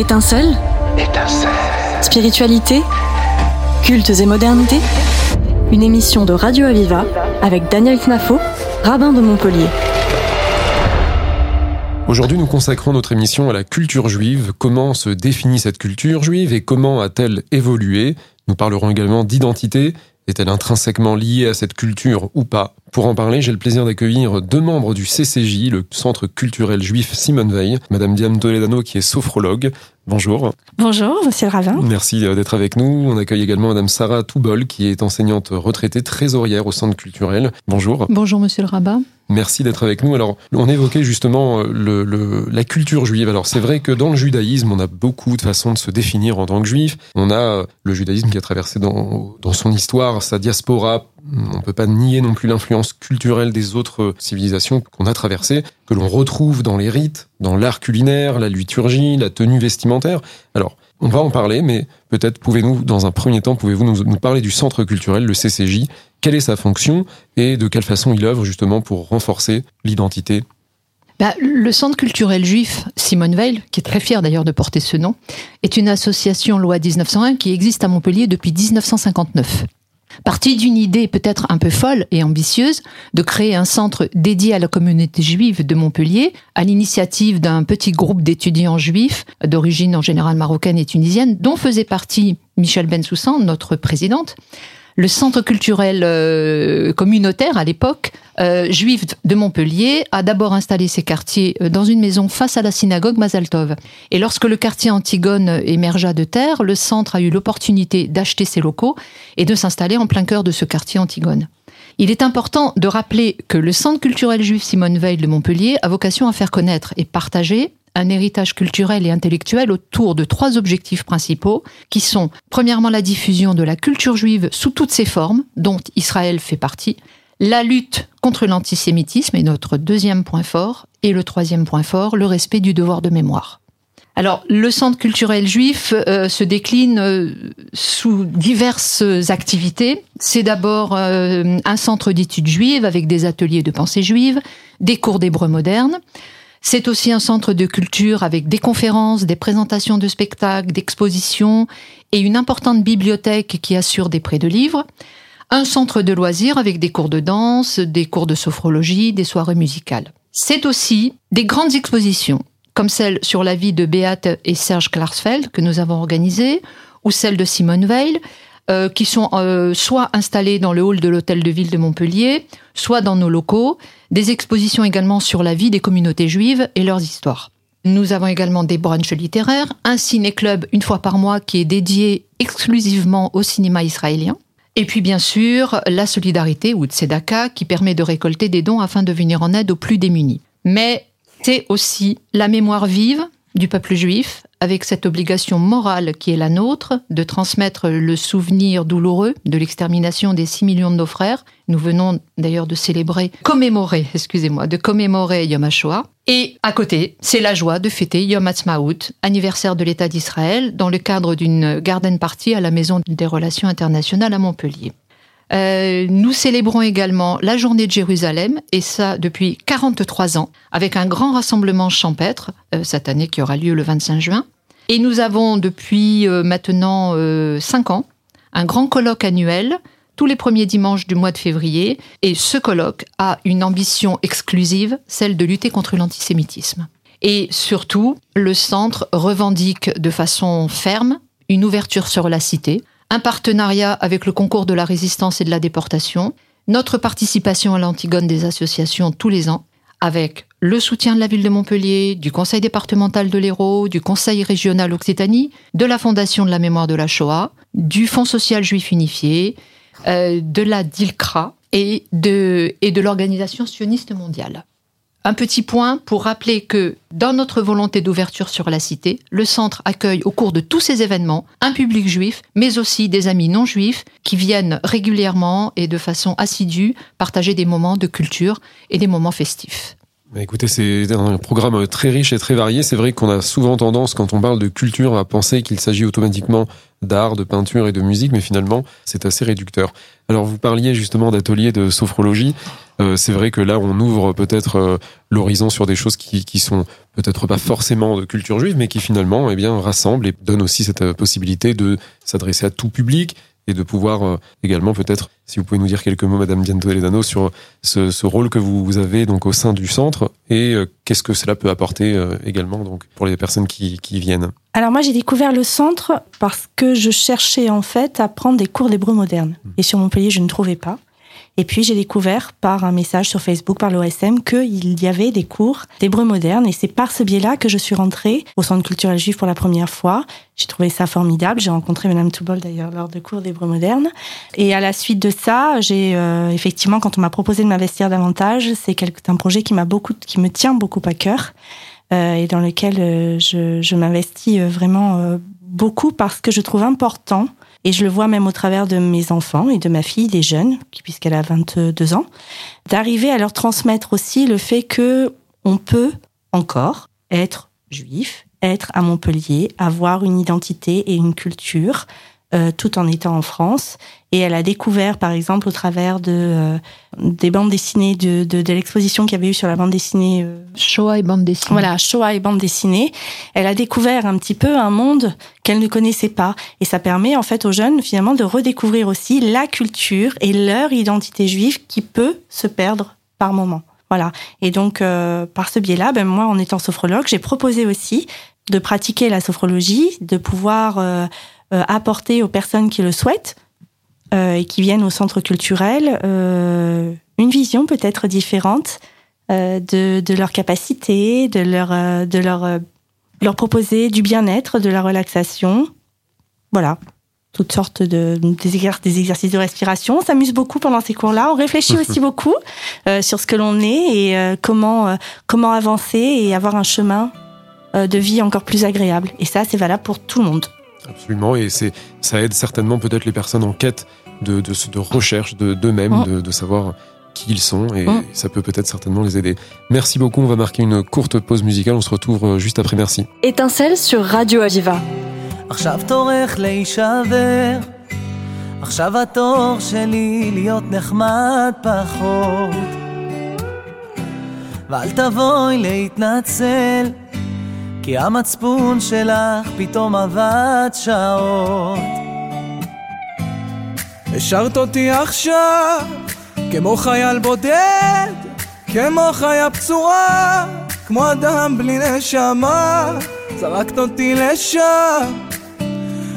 Étincelle Étincelle. Spiritualité Cultes et modernité Une émission de Radio Aviva avec Daniel Knafo, rabbin de Montpellier. Aujourd'hui, nous consacrons notre émission à la culture juive. Comment se définit cette culture juive et comment a-t-elle évolué? Nous parlerons également d'identité. Est-elle intrinsèquement liée à cette culture ou pas Pour en parler, j'ai le plaisir d'accueillir deux membres du CCJ, le Centre culturel juif Simone Veil, Madame Diane Toledano qui est sophrologue. Bonjour. Bonjour, monsieur le Ravin. Merci euh, d'être avec nous. On accueille également Madame Sarah Toubol qui est enseignante retraitée trésorière au Centre culturel. Bonjour. Bonjour, monsieur le rabbin. Merci d'être avec nous. Alors, on évoquait justement euh, le, le, la culture juive. Alors, c'est vrai que dans le judaïsme, on a beaucoup de façons de se définir en tant que juif. On a euh, le judaïsme qui a traversé dans, dans son histoire, sa diaspora. On ne peut pas nier non plus l'influence culturelle des autres civilisations qu'on a traversées, que l'on retrouve dans les rites, dans l'art culinaire, la liturgie, la tenue vestimentaire. Alors, on va en parler, mais peut-être pouvez-nous, dans un premier temps, pouvez-vous nous, parler du centre culturel, le CCJ, quelle est sa fonction et de quelle façon il œuvre justement pour renforcer l'identité? Bah, le Centre culturel juif Simone Veil, qui est très fier d'ailleurs de porter ce nom, est une association loi 1901 qui existe à Montpellier depuis 1959. Partie d'une idée peut-être un peu folle et ambitieuse de créer un centre dédié à la communauté juive de Montpellier, à l'initiative d'un petit groupe d'étudiants juifs d'origine en général marocaine et tunisienne, dont faisait partie Michel Bensoussan, notre présidente. Le centre culturel euh, communautaire à l'époque, euh, juif de Montpellier, a d'abord installé ses quartiers euh, dans une maison face à la synagogue Mazaltov. Et lorsque le quartier Antigone émergea de terre, le centre a eu l'opportunité d'acheter ses locaux et de s'installer en plein cœur de ce quartier Antigone. Il est important de rappeler que le Centre culturel juif Simone Veil de Montpellier a vocation à faire connaître et partager un héritage culturel et intellectuel autour de trois objectifs principaux, qui sont premièrement la diffusion de la culture juive sous toutes ses formes, dont Israël fait partie, la lutte contre l'antisémitisme est notre deuxième point fort, et le troisième point fort, le respect du devoir de mémoire. Alors, le centre culturel juif euh, se décline euh, sous diverses activités. C'est d'abord euh, un centre d'études juives avec des ateliers de pensée juive, des cours d'hébreu moderne. C'est aussi un centre de culture avec des conférences, des présentations de spectacles, d'expositions et une importante bibliothèque qui assure des prêts de livres. Un centre de loisirs avec des cours de danse, des cours de sophrologie, des soirées musicales. C'est aussi des grandes expositions, comme celle sur la vie de Beate et Serge Klarsfeld que nous avons organisée, ou celle de Simone Veil, euh, qui sont euh, soit installés dans le hall de l'hôtel de ville de Montpellier, soit dans nos locaux, des expositions également sur la vie des communautés juives et leurs histoires. Nous avons également des brunchs littéraires, un ciné-club une fois par mois qui est dédié exclusivement au cinéma israélien. Et puis bien sûr, la solidarité ou tzedaka qui permet de récolter des dons afin de venir en aide aux plus démunis. Mais c'est aussi la mémoire vive du peuple juif, avec cette obligation morale qui est la nôtre de transmettre le souvenir douloureux de l'extermination des 6 millions de nos frères. Nous venons d'ailleurs de célébrer, commémorer, excusez-moi, de commémorer Yom HaShoah. Et à côté, c'est la joie de fêter Yom Ha'atzmaut, anniversaire de l'État d'Israël, dans le cadre d'une garden party à la Maison des Relations internationales à Montpellier. Euh, nous célébrons également la journée de Jérusalem, et ça depuis 43 ans, avec un grand rassemblement champêtre, euh, cette année qui aura lieu le 25 juin. Et nous avons depuis euh, maintenant 5 ans un grand colloque annuel tous les premiers dimanches du mois de février, et ce colloque a une ambition exclusive, celle de lutter contre l'antisémitisme. Et surtout, le centre revendique de façon ferme une ouverture sur la cité, un partenariat avec le concours de la résistance et de la déportation, notre participation à l'Antigone des associations tous les ans, avec le soutien de la ville de Montpellier, du conseil départemental de l'Hérault, du conseil régional Occitanie, de la fondation de la mémoire de la Shoah, du Fonds social juif unifié, euh, de la DILCRA et de, et de l'organisation sioniste mondiale. Un petit point pour rappeler que dans notre volonté d'ouverture sur la cité, le centre accueille au cours de tous ces événements un public juif, mais aussi des amis non juifs qui viennent régulièrement et de façon assidue partager des moments de culture et des moments festifs. Bah, écoutez, c'est un programme très riche et très varié. C'est vrai qu'on a souvent tendance, quand on parle de culture, à penser qu'il s'agit automatiquement d'art, de peinture et de musique, mais finalement, c'est assez réducteur. Alors, vous parliez justement d'ateliers de sophrologie. Euh, c'est vrai que là, on ouvre peut-être euh, l'horizon sur des choses qui, qui sont peut-être pas forcément de culture juive, mais qui finalement, eh bien, rassemblent et donnent aussi cette euh, possibilité de s'adresser à tout public, et de pouvoir euh, également peut-être, si vous pouvez nous dire quelques mots, Madame Diane Toledano, sur ce, ce, rôle que vous avez donc au sein du centre et euh, qu'est-ce que cela peut apporter euh, également donc pour les personnes qui, qui viennent? Alors moi j'ai découvert le centre parce que je cherchais en fait à prendre des cours d'hébreu moderne mmh. et sur Montpellier je ne trouvais pas. Et puis j'ai découvert par un message sur Facebook, par l'OSM, qu'il y avait des cours d'hébreu moderne. Et c'est par ce biais-là que je suis rentrée au Centre culturel juif pour la première fois. J'ai trouvé ça formidable. J'ai rencontré Madame Toubol d'ailleurs lors de cours d'hébreu moderne. Et à la suite de ça, j'ai euh, effectivement, quand on m'a proposé de m'investir davantage, c'est un projet qui beaucoup, qui me tient beaucoup à cœur euh, et dans lequel euh, je, m'investis vraiment beaucoup parce que je trouve important et je le vois même au travers de mes enfants et de ma fille, des jeunes, puisqu'elle a 22 ans, d'arriver à leur transmettre aussi le fait que on peut encore être juif, être à Montpellier, avoir une identité et une culture, euh, tout en étant en France. Et elle a découvert, par exemple, au travers de euh, des bandes dessinées de, de, de l'exposition qu'il y avait eu sur la bande dessinée euh, Shoah et bande dessinée. Voilà, Shoah et bande dessinée. Elle a découvert un petit peu un monde qu'elle ne connaissait pas, et ça permet en fait aux jeunes finalement de redécouvrir aussi la culture et leur identité juive qui peut se perdre par moment. Voilà. Et donc, euh, par ce biais-là, ben, moi, en étant sophrologue, j'ai proposé aussi de pratiquer la sophrologie, de pouvoir euh, apporter aux personnes qui le souhaitent euh, et qui viennent au centre culturel euh, une vision peut-être différente euh, de, de leur capacité, de leur, euh, de leur, euh, leur proposer du bien-être, de la relaxation. Voilà toutes sortes de des, exercices, des exercices de respiration. On s'amuse beaucoup pendant ces cours-là. On réfléchit aussi beaucoup euh, sur ce que l'on est et euh, comment euh, comment avancer et avoir un chemin de vie encore plus agréable. Et ça, c'est valable pour tout le monde. Absolument, et c'est ça aide certainement peut-être les personnes en quête de, de, de recherche d'eux-mêmes, de, de, de, savoir qui ils sont, et mmh. ça peut peut-être certainement les aider. Merci beaucoup, on va marquer une courte pause musicale, on se retrouve juste après, merci. Étincelle sur Radio Aviva. עכשיו תורך להישבר, עכשיו התור שלי להיות נחמד פחות. ואל תבואי להתנצל, כי המצפון שלך פתאום עבד שעות. השארת אותי עכשיו כמו חייל בודד, כמו חיה פצועה, כמו אדם בלי נשמה, זרקת אותי לשם,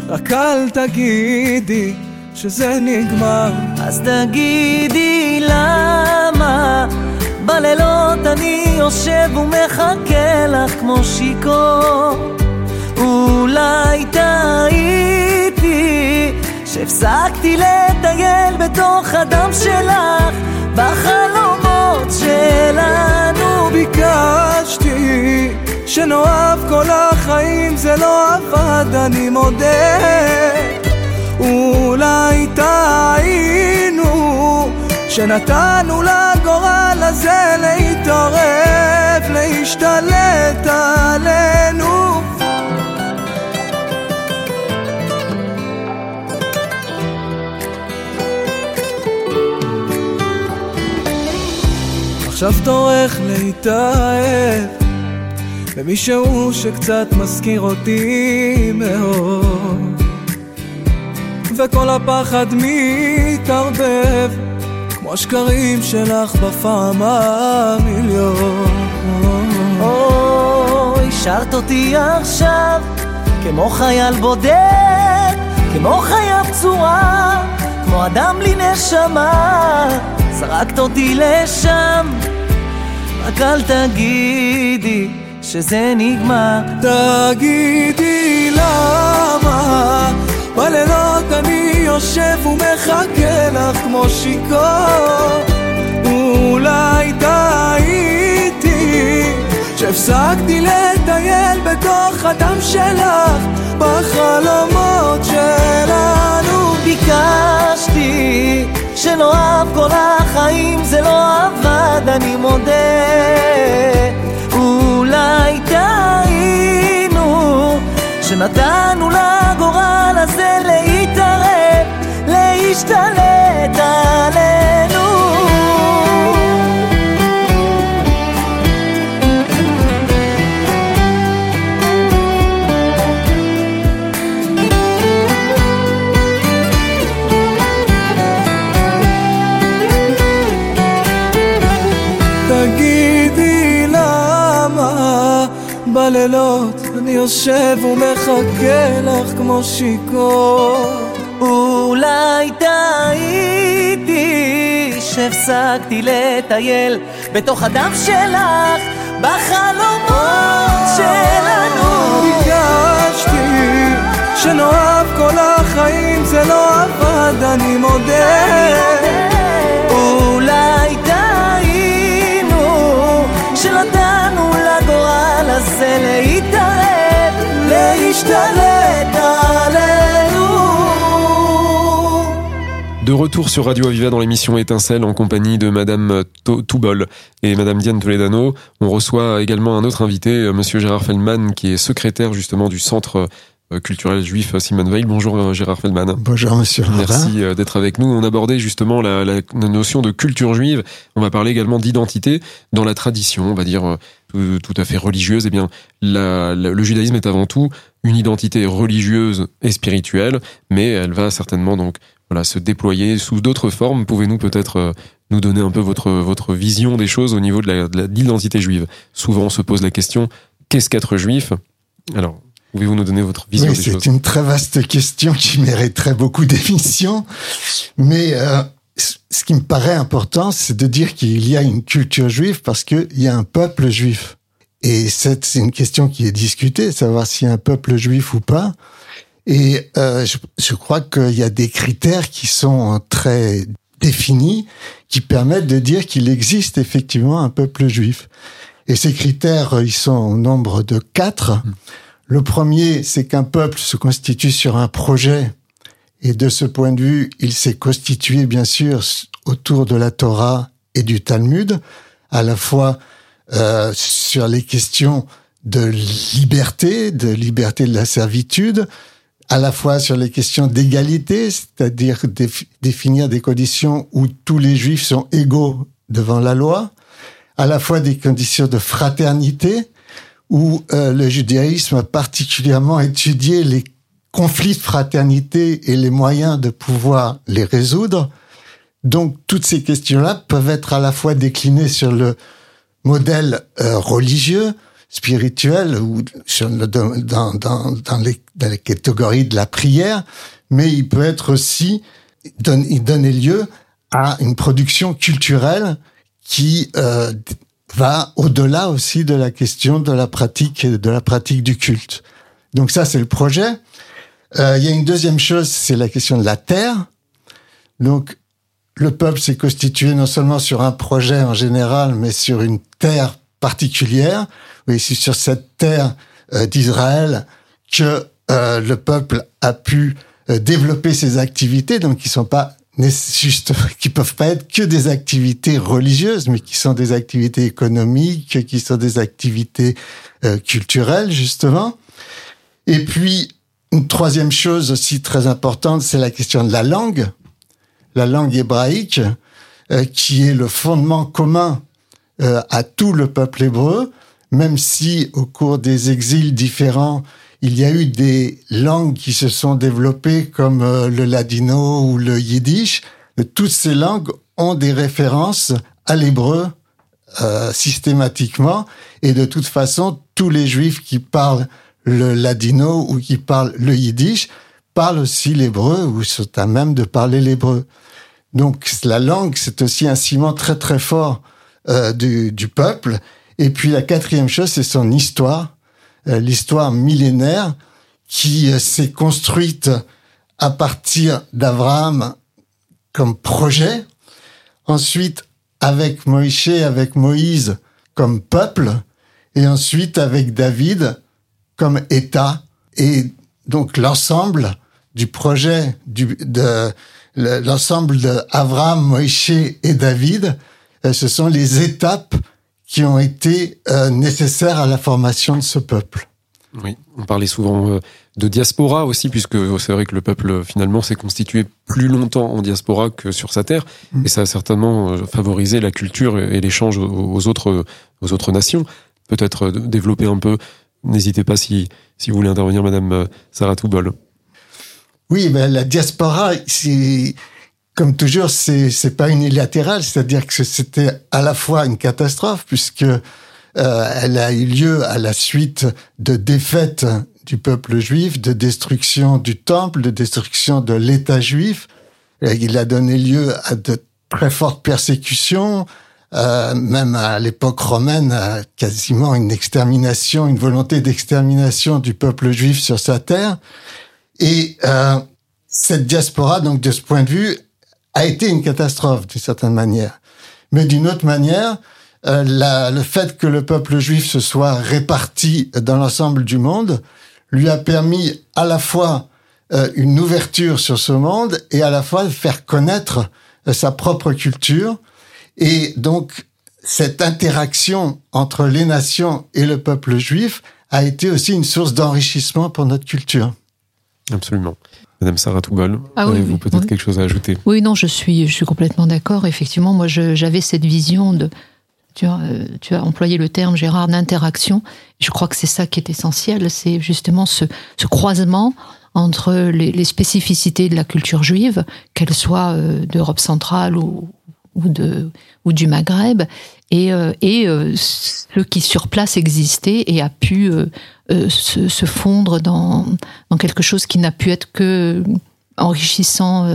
רק אל תגידי שזה נגמר. אז תגידי למה בלילות אני יושב ומחכה לך כמו שיכור. אולי טעיתי שהפסקתי לטייל בתוך הדם שלך בחלומות שלנו ביקשתי שנאהב כל החיים זה לא עבד אני מודה. אולי טעינו שנתנו לגורל הזה להתערב, להשתלט עלינו. עכשיו תורך להתאהב במישהו שקצת מזכיר אותי מאוד וכל הפחד מתערבב כמו השקרים שלך בפעם המיליון. אוי, השארת אותי עכשיו כמו חייל בודד, כמו חיה פצועה, כמו אדם בלי נשמה. זרקת אותי לשם, רק אל תגידי שזה נגמר. תגידי למה בלילות אני יושב ומחכה לך כמו שיכור אולי טעיתי שהפסקתי לטייל בתוך הדם שלך בחלומות שלנו ביקשתי שלא אהב כל החיים זה לא עבד, אני מודה. יושב ומחכה לך כמו שיכור. אולי טעיתי שהפסקתי לטייל בתוך הדם שלך בחלומות שלנו. ביקשתי שנאהב כל החיים זה לא עבד אני מודה. אולי טעינו שנתנו לגורל הזה עלינו De retour sur Radio Aviva dans l'émission Étincelle en compagnie de Madame To- Toubol et Madame Diane Toledano. On reçoit également un autre invité, euh, Monsieur Gérard Feldman, qui est secrétaire justement du Centre euh, culturel juif Simon Veil. Bonjour euh, Gérard Feldman. Bonjour Monsieur. Merci euh, d'être avec nous. On abordait justement la, la notion de culture juive. On va parler également d'identité dans la tradition, on va dire euh, tout, tout à fait religieuse. Eh bien, la- la- le judaïsme est avant tout une identité religieuse et spirituelle, mais elle va certainement donc voilà se déployer sous d'autres formes. Pouvez-nous peut-être euh, nous donner un peu votre votre vision des choses au niveau de l'identité juive? Souvent, on se pose la question qu'est-ce qu'être juif? Alors, pouvez-vous nous donner votre vision Oui, des c'est une très vaste question qui mériterait beaucoup d'émissions. Mais euh, ce qui me paraît important, c'est de dire qu'il y a une culture juive parce qu'il y a un peuple juif. Et c'est une question qui est discutée, savoir s'il y a un peuple juif ou pas. Et euh, je, je crois qu'il y a des critères qui sont très définis, qui permettent de dire qu'il existe effectivement un peuple juif. Et ces critères, euh, ils sont au nombre de quatre. Le premier, c'est qu'un peuple se constitue sur un projet. Et de ce point de vue, il s'est constitué, bien sûr, autour de la Torah et du Talmud, à la fois euh, sur les questions de liberté, de liberté de la servitude, à la fois sur les questions d'égalité, c'est-à-dire défi- définir des conditions où tous les juifs sont égaux devant la loi, à la fois des conditions de fraternité, où euh, le judaïsme a particulièrement étudié les conflits de fraternité et les moyens de pouvoir les résoudre. Donc toutes ces questions-là peuvent être à la fois déclinées sur le modèle euh, religieux, spirituel ou sur le- dans, dans, dans, les, dans les catégories de la prière, mais il peut être aussi donne, il donner lieu à une production culturelle qui euh, va au-delà aussi de la question de la pratique de la pratique du culte. Donc ça c'est le projet. Euh, il y a une deuxième chose, c'est la question de la terre. Donc le peuple s'est constitué non seulement sur un projet en général, mais sur une terre particulière. Oui, c'est sur cette terre euh, d'Israël que euh, le peuple a pu développer ses activités, donc qui sont pas juste, qui peuvent pas être que des activités religieuses, mais qui sont des activités économiques, qui sont des activités culturelles justement. Et puis une troisième chose aussi très importante, c'est la question de la langue, la langue hébraïque, euh, qui est le fondement commun euh, à tout le peuple hébreu, même si au cours des exils différents, il y a eu des langues qui se sont développées comme euh, le ladino ou le yiddish. Toutes ces langues ont des références à l'hébreu systématiquement. Et de toute façon, tous les juifs qui parlent le ladino ou qui parlent le yiddish parlent aussi l'hébreu ou sont à même de parler l'hébreu. Donc la langue, c'est aussi un ciment très très fort euh, du, du peuple. Et puis la quatrième chose, c'est son histoire, euh, l'histoire millénaire qui euh, s'est construite à partir d'Abraham comme projet, ensuite avec Moïse, avec Moïse comme peuple, et ensuite avec David comme État. Et donc l'ensemble du projet du, de, le- l'ensemble de Avram, Moïse et David, euh, ce sont les étapes qui ont été euh, nécessaires à la formation de ce peuple. Oui, on parlait souvent euh, de diaspora aussi, puisque c'est vrai que le peuple finalement s'est constitué plus longtemps en diaspora que sur sa terre, Mm. et ça a certainement favorisé la culture et l'échange aux- autres, aux autres nations. Peut-être développer un peu. N'hésitez pas si, si vous voulez intervenir, Madame euh, Sarah Toubol. Oui, ben la diaspora, c'est comme toujours, c'est c'est pas unilatéral, c'est-à-dire que c'était à la fois une catastrophe puisque euh, elle a eu lieu à la suite de défaites du peuple juif, de destruction du temple, de destruction de l'État juif. Il a donné lieu à de très fortes persécutions, euh, même à l'époque romaine, à quasiment une extermination, une volonté d'extermination du peuple juif sur sa terre. Et euh, cette diaspora, donc de ce point de vue, a été une catastrophe d'une certaine manière. Mais d'une autre manière, euh, le fait que le peuple juif se soit réparti dans l'ensemble du monde lui a permis à la fois euh, une ouverture sur ce monde et à la fois de faire connaître euh, sa propre culture. Et donc, cette interaction entre les nations et le peuple juif a été aussi une source d'enrichissement pour notre culture. Absolument. Madame Sarah Toubol, Ah oui, avez-vous oui, peut-être oui. quelque chose à ajouter? Oui, non, je suis, je suis complètement d'accord. Effectivement, moi, j'avais cette vision de. Tu as, euh, tu as employé le terme, Gérard, d'interaction. Je crois que c'est ça qui est essentiel. C'est justement ce, ce croisement entre les, les spécificités de la culture juive, qu'elle soit euh, d'Europe centrale ou, ou, de, ou du Maghreb, et, euh, et euh, ce qui sur place existait et a pu euh, se, fondre dans, dans quelque chose qui n'a pu être que enrichissant,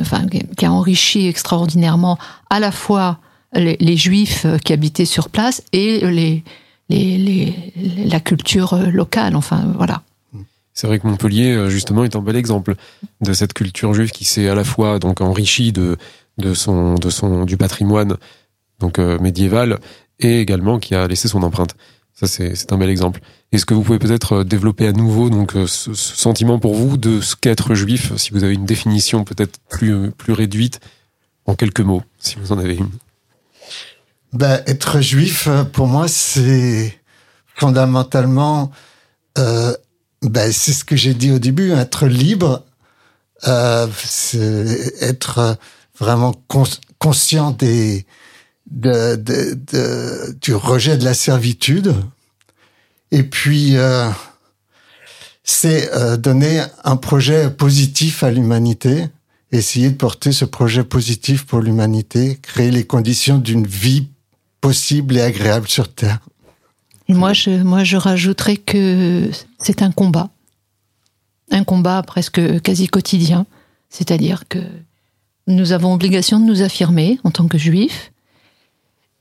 enfin, qui a enrichi extraordinairement à la fois les, les juifs qui habitaient sur place et les, les, les- la culture locale. Enfin, voilà. C'est vrai que Montpellier, justement, est un bel exemple de cette culture juive qui s'est à la fois donc enrichie de, de son, de son, du patrimoine donc euh, médiéval et également qui a laissé son empreinte. Ça, c'est un bel exemple. Est-ce que vous pouvez peut-être euh, développer à nouveau donc euh, ce, sentiment pour vous de ce qu'être juif, si vous avez une définition peut-être plus, plus réduite, en quelques mots, si vous en avez une? Ben, être juif, pour moi, c'est fondamentalement, ben, c'est ce que j'ai dit au début, être libre, être vraiment cons- conscient des, de, de, de- du rejet de la servitude. Et puis, euh, c'est euh, donner un projet positif à l'humanité, essayer de porter ce projet positif pour l'humanité, créer les conditions d'une vie possible et agréable sur Terre. Et moi, je, moi, je rajouterais que c'est un combat. Un combat presque quasi quotidien. C'est-à-dire que nous avons obligation de nous affirmer en tant que juifs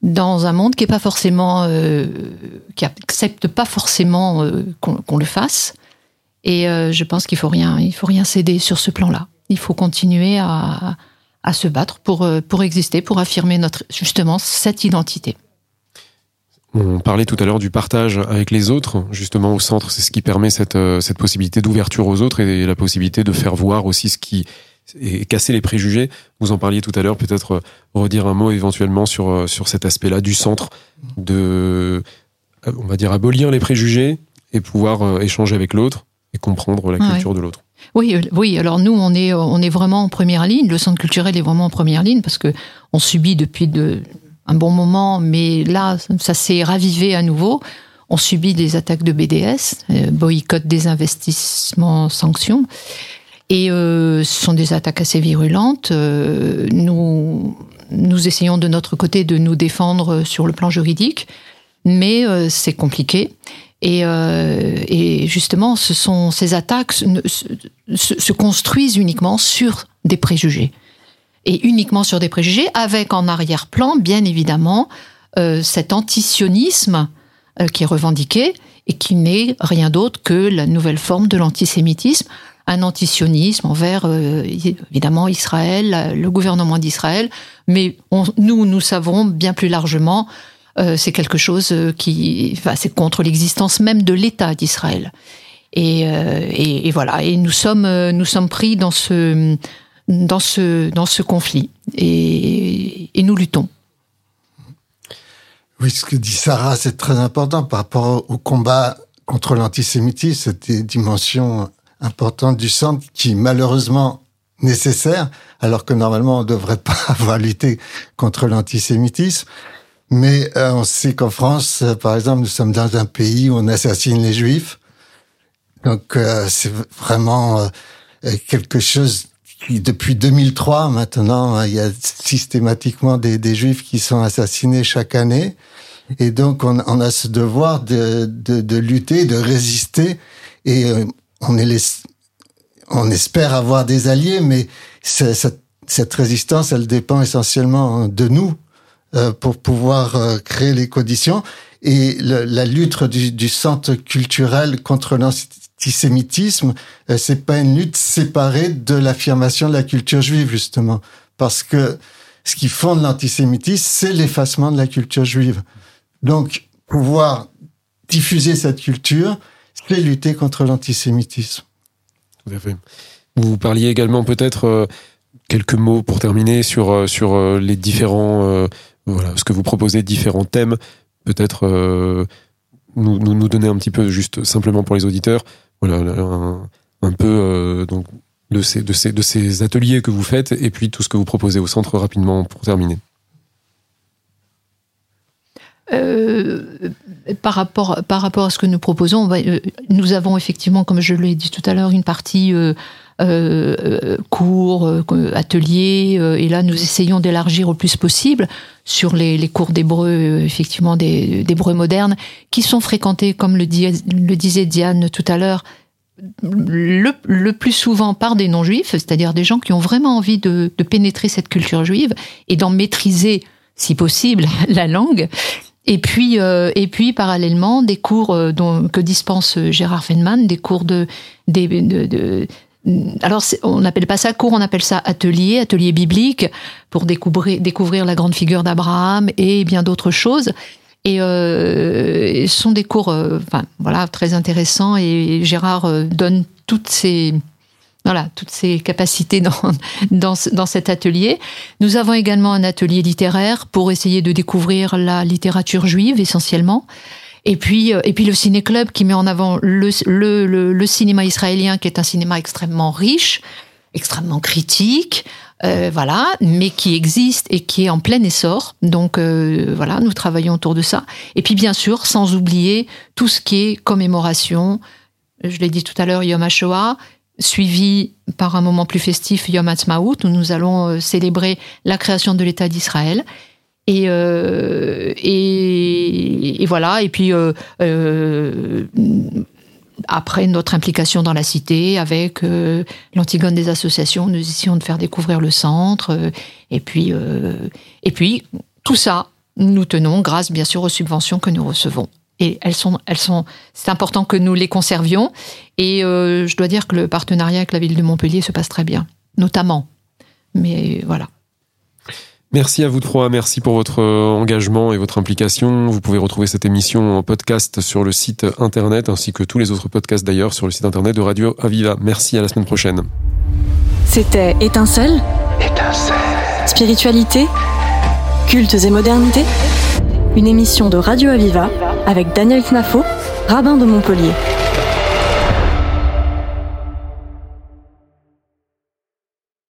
dans un monde qui est pas forcément, euh, qui accepte pas forcément euh, qu'on le fasse. Et euh, je pense qu'il faut rien, il faut rien céder sur ce plan-là. Il faut continuer à, à se battre pour, pour exister, pour affirmer notre, justement cette identité. On parlait tout à l'heure du partage avec les autres, justement au centre, c'est ce qui permet cette, cette possibilité d'ouverture aux autres et la possibilité de faire voir aussi ce qui et casser les préjugés. Vous en parliez tout à l'heure, peut-être euh, redire un mot éventuellement sur, euh, sur cet aspect-là du centre, de, euh, on va dire, abolir les préjugés et pouvoir échanger avec l'autre et comprendre la Ouais. culture de l'autre. Oui, oui. Alors nous, on est, on est vraiment en première ligne. Le centre culturel est vraiment en première ligne parce que on subit depuis de, un bon moment, mais là, ça s'est ravivé à nouveau. On subit des attaques de BDS, boycott des investissements, sanctions. Et euh, ce sont des attaques assez virulentes. Euh, nous, nous essayons de notre côté de nous défendre sur le plan juridique, mais euh, c'est compliqué. Et, justement, ce sont ces attaques se, se, se construisent uniquement sur des préjugés. Et uniquement sur des préjugés, avec en arrière-plan, bien évidemment, cet antisionisme qui est revendiqué et qui n'est rien d'autre que la nouvelle forme de l'antisémitisme, un antisionisme envers euh, évidemment Israël, le gouvernement d'Israël, mais nous, nous savons bien plus largement euh, c'est quelque chose qui, enfin, c'est contre l'existence même de l'État d'Israël. Euh, et, voilà. Et nous sommes, nous sommes pris dans ce, dans ce, dans ce conflit. Et, et nous luttons. Oui, ce que dit Sarah, c'est très important par rapport au combat contre l'antisémitisme, cette dimension importante du centre qui malheureusement nécessaire, alors que normalement on ne devrait pas avoir lutté contre l'antisémitisme. Mais euh, on sait qu'en France, euh, par exemple, nous sommes dans un pays où on assassine les juifs. Donc euh, c'est vraiment quelque chose qui, depuis 2003 maintenant, il y a systématiquement des, des juifs qui sont assassinés chaque année. Et donc, on, on a ce devoir de, de, de, lutter, de résister. Et euh, on, est les, on espère avoir des alliés, mais cette, cette résistance, elle dépend essentiellement de nous euh, pour pouvoir euh, créer les conditions. Et le, la lutte du, du, centre culturel contre l'antisémitisme, euh, c'est pas une lutte séparée de l'affirmation de la culture juive, justement. Parce que ce qui fonde l'antisémitisme, c'est l'effacement de la culture juive. Donc, pouvoir diffuser cette culture, c'est lutter contre l'antisémitisme. Tout à fait. Vous parliez également peut-être euh, quelques mots pour terminer sur euh, sur euh, les différents euh, voilà ce que vous proposez différents thèmes peut-être euh, nous, nous nous donner un petit peu juste simplement pour les auditeurs voilà un, un peu donc de ces de ces de ces ateliers que vous faites et puis tout ce que vous proposez au centre rapidement pour terminer. Euh, par, rapport, par rapport à ce que nous proposons, euh, nous avons effectivement, comme je l'ai dit tout à l'heure, une partie euh, euh cours, ateliers, et là nous essayons d'élargir au plus possible sur les, les cours d'hébreu, effectivement d'hébreu moderne, qui sont fréquentés, comme le, le disait Diane tout à l'heure, le, le, plus souvent par des non-juifs, c'est-à-dire des gens qui ont vraiment envie de, de pénétrer cette culture juive et d'en maîtriser, si possible, la langue. Et puis, euh, et puis parallèlement, des cours euh, dont, que dispense Gérard Feynman, des cours de, de, de, de alors, on n'appelle pas ça cours, on appelle ça atelier, atelier biblique, pour découvrir, découvrir la grande figure d'Abraham et bien d'autres choses. Et euh, ce sont des cours, euh, enfin, voilà, très intéressants. Et Gérard euh, donne toutes ces, voilà, toutes ces capacités dans, dans, dans, cet atelier. Nous avons également un atelier littéraire pour essayer de découvrir la littérature juive essentiellement. Et puis, euh, et puis le ciné-club qui met en avant le, le, le, le, cinéma israélien, qui est un cinéma extrêmement riche, extrêmement critique, euh, voilà, mais qui existe et qui est en plein essor. Donc euh, voilà, nous travaillons autour de ça. Et puis bien sûr, sans oublier tout ce qui est commémoration. Je l'ai dit tout à l'heure, Yom HaShoah, suivi par un moment plus festif Yom Ha'atzmaut, où nous allons euh, célébrer la création de l'État d'Israël. Et, euh, voilà, et puis euh, après notre implication dans la cité avec l'Antigone des associations, nous essayons de faire découvrir le centre. Et puis, tout ça, nous tenons grâce bien sûr aux subventions que nous recevons et elles sont, elles sont, c'est important que nous les conservions. Et euh, je dois dire que le partenariat avec la ville de Montpellier se passe très bien, notamment. Mais voilà. Merci à vous trois, merci pour votre engagement et votre implication. Vous pouvez retrouver cette émission en podcast sur le site internet ainsi que tous les autres podcasts d'ailleurs sur le site internet de Radio Aviva. Merci à la semaine prochaine. C'était Étincelle Étincelle. Spiritualité Cultes et modernité Une émission de Radio Aviva avec Daniel Knafo, rabbin de Montpellier.